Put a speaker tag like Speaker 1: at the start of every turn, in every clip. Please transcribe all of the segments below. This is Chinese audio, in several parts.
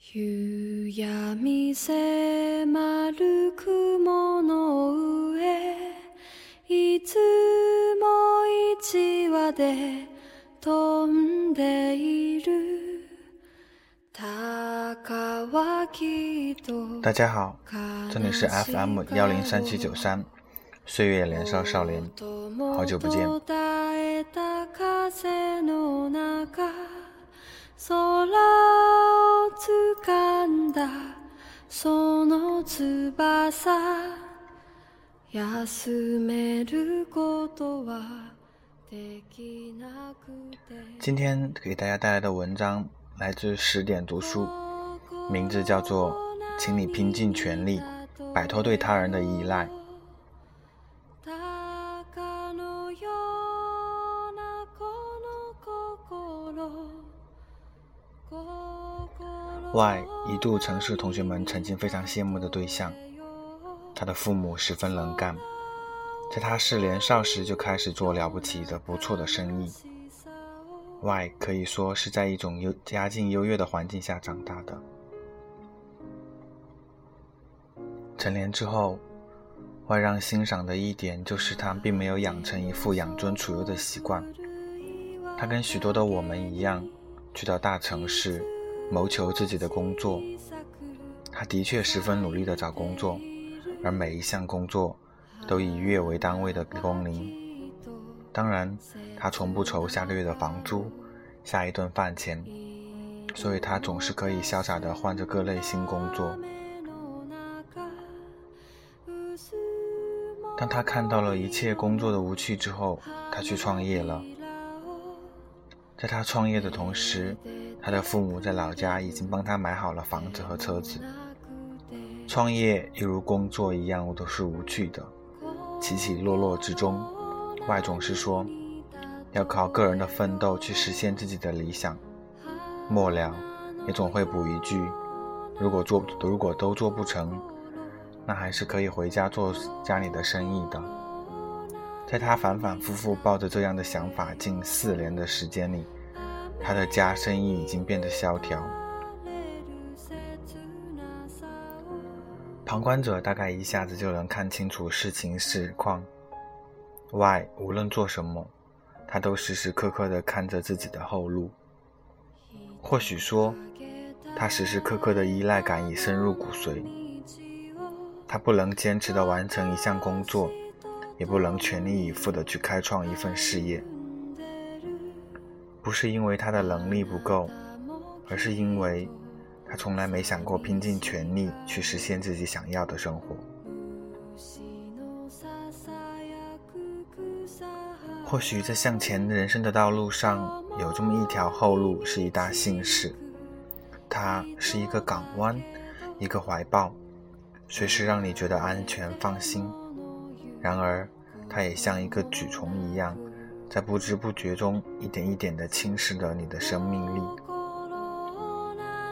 Speaker 1: 夕闇迫る雲の上いつも一羽で飛んでいる高はきっと
Speaker 2: 大家好，这里是 FM 幺零三七九三，岁月年少少年，好久不见。
Speaker 1: 答えた風の中空を掴んだその翼休めることはできなくて
Speaker 2: 今天给大家带来的文章来自十点读书，名字叫做《请你拼尽全力摆脱对他人的依赖》。
Speaker 1: 心
Speaker 2: Y 一度曾是同学们曾经非常羡慕的对象，他的父母十分能干，在他是年少时就开始做了不起的不错的生意。Y 可以说是在一种优家境优越的环境下长大的。成年之后，Y 让欣赏的一点就是他并没有养成一副养尊处优的习惯。他跟许多的我们一样，去到大城市，谋求自己的工作。他的确十分努力地找工作，而每一项工作都以月为单位的工龄。当然，他从不愁下个月的房租、下一顿饭钱，所以他总是可以潇洒地换着各类新工作。当他看到了一切工作的无趣之后，他去创业了。在他创业的同时，他的父母在老家已经帮他买好了房子和车子。创业犹如工作一样，我都是无趣的，起起落落之中，外总是说要靠个人的奋斗去实现自己的理想，末了也总会补一句：如果做如果都做不成，那还是可以回家做家里的生意的。在他反反复复抱着这样的想法近四年的时间里，他的家生意已经变得萧条。旁观者大概一下子就能看清楚事情实况。Y 无论做什么，他都时时刻刻的看着自己的后路。或许说，他时时刻刻的依赖感已深入骨髓。他不能坚持的完成一项工作，也不能全力以赴地去开创一份事业。不是因为他的能力不够，而是因为他从来没想过拼尽全力去实现自己想要的生活。或许在向前人生的道路上，有这么一条后路是一大幸事，它是一个港湾，一个怀抱，随时让你觉得安全放心。然而，它也像一个蛆虫一样，在不知不觉中一点一点地侵蚀着你的生命力。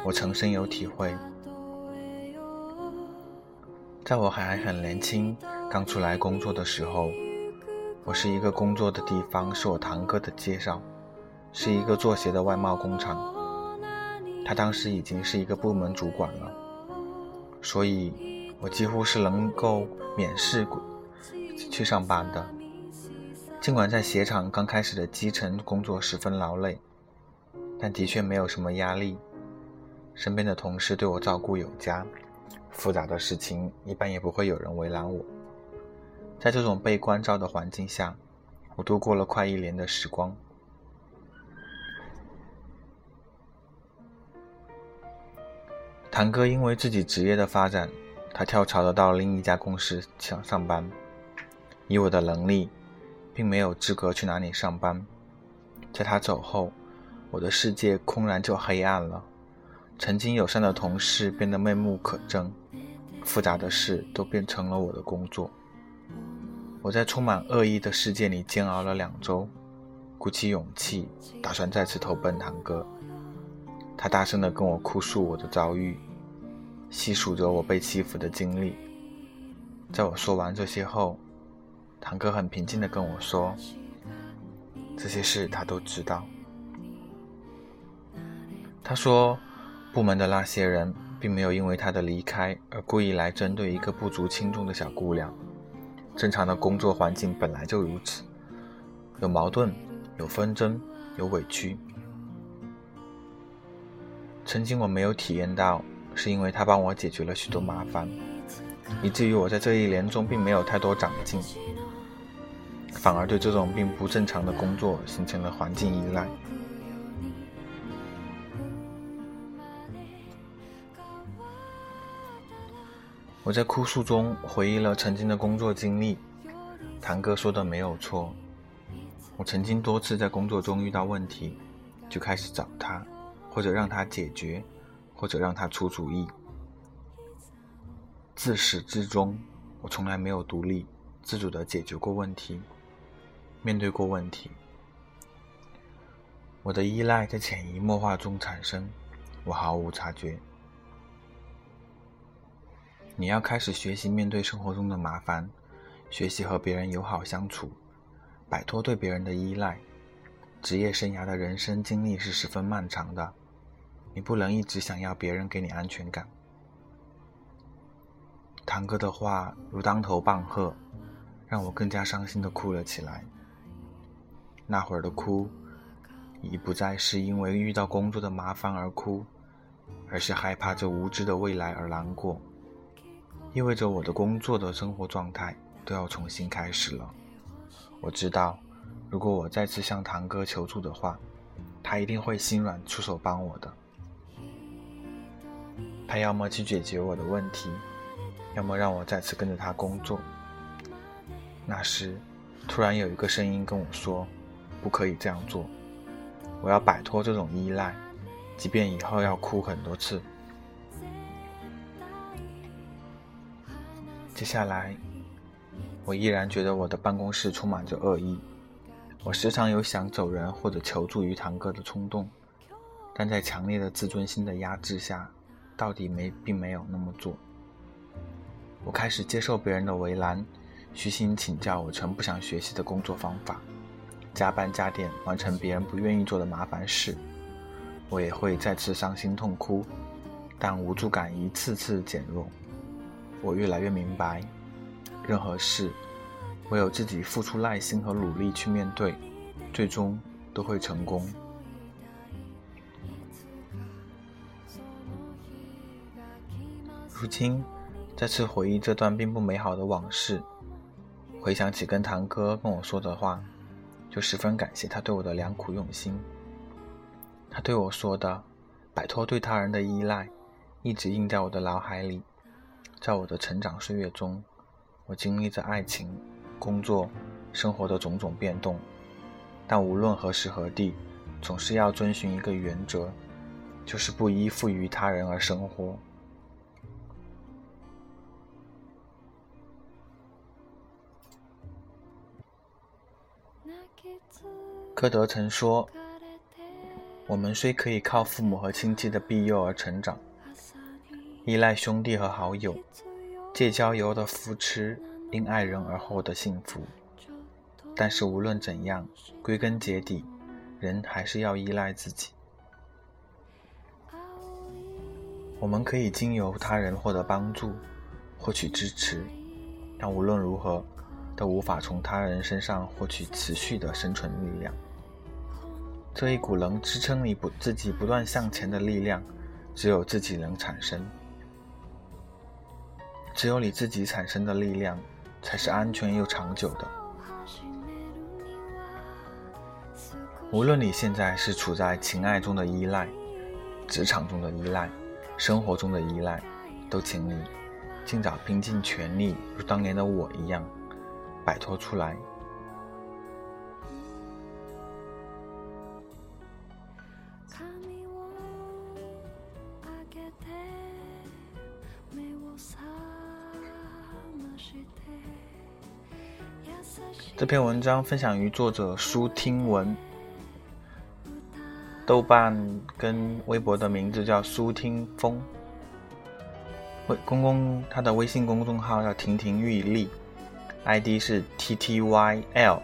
Speaker 2: 我曾深有体会，在我还很年轻、刚出来工作的时候。我是一个工作的地方，是我堂哥的介绍，是一个做鞋的外贸工厂。他当时已经是一个部门主管了，所以我几乎是能够免试去上班的。尽管在鞋厂刚开始的基层工作十分劳累，但的确没有什么压力。身边的同事对我照顾有加，复杂的事情一般也不会有人为难我。在这种被关照的环境下，我度过了快一年的时光。堂哥因为自己职业的发展，他跳槽了到另一家公司想上班。以我的能力，并没有资格去哪里上班。在他走后，我的世界空然就黑暗了。曾经友善的同事变得面目可憎，复杂的事都变成了我的工作。我在充满恶意的世界里煎熬了两周，鼓起勇气，打算再次投奔堂哥。他大声地跟我哭诉我的遭遇，细数着我被欺负的经历。在我说完这些后，堂哥很平静地跟我说：“这些事他都知道。”他说：“部门的那些人并没有因为他的离开而故意来针对一个不足轻重的小姑娘。正常的工作环境本来就如此，有矛盾，有纷争，有委屈。曾经我没有体验到，是因为他帮我解决了许多麻烦，以至于我在这一年中并没有太多长进，反而对这种并不正常的工作形成了环境依赖。我在哭诉中回忆了曾经的工作经历，堂哥说的没有错。我曾经多次在工作中遇到问题，就开始找他，或者让他解决，或者让他出主意。自始至终，我从来没有独立自主的解决过问题，面对过问题。我的依赖在潜移默化中产生，我毫无察觉。你要开始学习面对生活中的麻烦，学习和别人友好相处，摆脱对别人的依赖。职业生涯的人生经历是十分漫长的，你不能一直想要别人给你安全感。堂哥的话如当头棒喝，让我更加伤心的哭了起来。那会儿的哭，已不再是因为遇到工作的麻烦而哭，而是害怕这无知的未来而难过。意味着我的工作的生活状态都要重新开始了。我知道，如果我再次向堂哥求助的话，他一定会心软出手帮我的。他要么去解决我的问题，要么让我再次跟着他工作。那时，突然有一个声音跟我说：“不可以这样做，我要摆脱这种依赖，即便以后要哭很多次。”接下来，我依然觉得我的办公室充满着恶意。我时常有想走人或者求助于堂哥的冲动，但在强烈的自尊心的压制下，到底没并没有那么做。我开始接受别人的为难，虚心请教我曾不想学习的工作方法，加班加点完成别人不愿意做的麻烦事。我也会再次伤心痛哭，但无助感一次次减弱。我越来越明白，任何事，唯有自己付出耐心和努力去面对，最终都会成功。如今，再次回忆这段并不美好的往事，回想起跟堂哥跟我说的话，就十分感谢他对我的良苦用心。他对我说的“摆脱对他人的依赖”，一直印在我的脑海里。在我的成长岁月中，我经历着爱情、工作、生活的种种变动，但无论何时何地，总是要遵循一个原则，就是不依附于他人而生活。歌德曾说：“我们虽可以靠父母和亲戚的庇佑而成长。”依赖兄弟和好友，借交友的扶持，因爱人而获得幸福。但是无论怎样，归根结底，人还是要依赖自己。我们可以经由他人获得帮助，获取支持，但无论如何，都无法从他人身上获取持续的生存力量。这一股能支撑你不自己不断向前的力量，只有自己能产生。只有你自己产生的力量，才是安全又长久的。无论你现在是处在情爱中的依赖、职场中的依赖、生活中的依赖，都请你尽早拼尽全力，如当年的我一样，摆脱出来。这篇文章分享于作者舒听文，豆瓣跟微博的名字叫舒听风，微公公他的微信公众号叫亭亭玉立，ID 是 T T Y L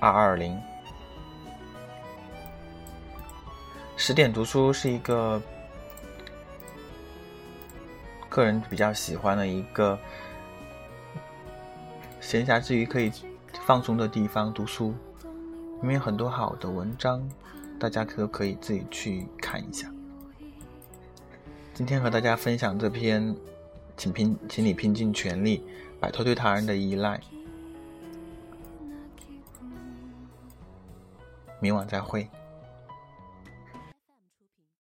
Speaker 2: 二二零。十点读书是一个个人比较喜欢的一个闲暇之余可以放松的地方——读书，里面有很多好的文章，大家都可以自己去看一下。今天和大家分享这篇，请拼，请你拼尽全力摆脱对他人的依赖。明晚再会。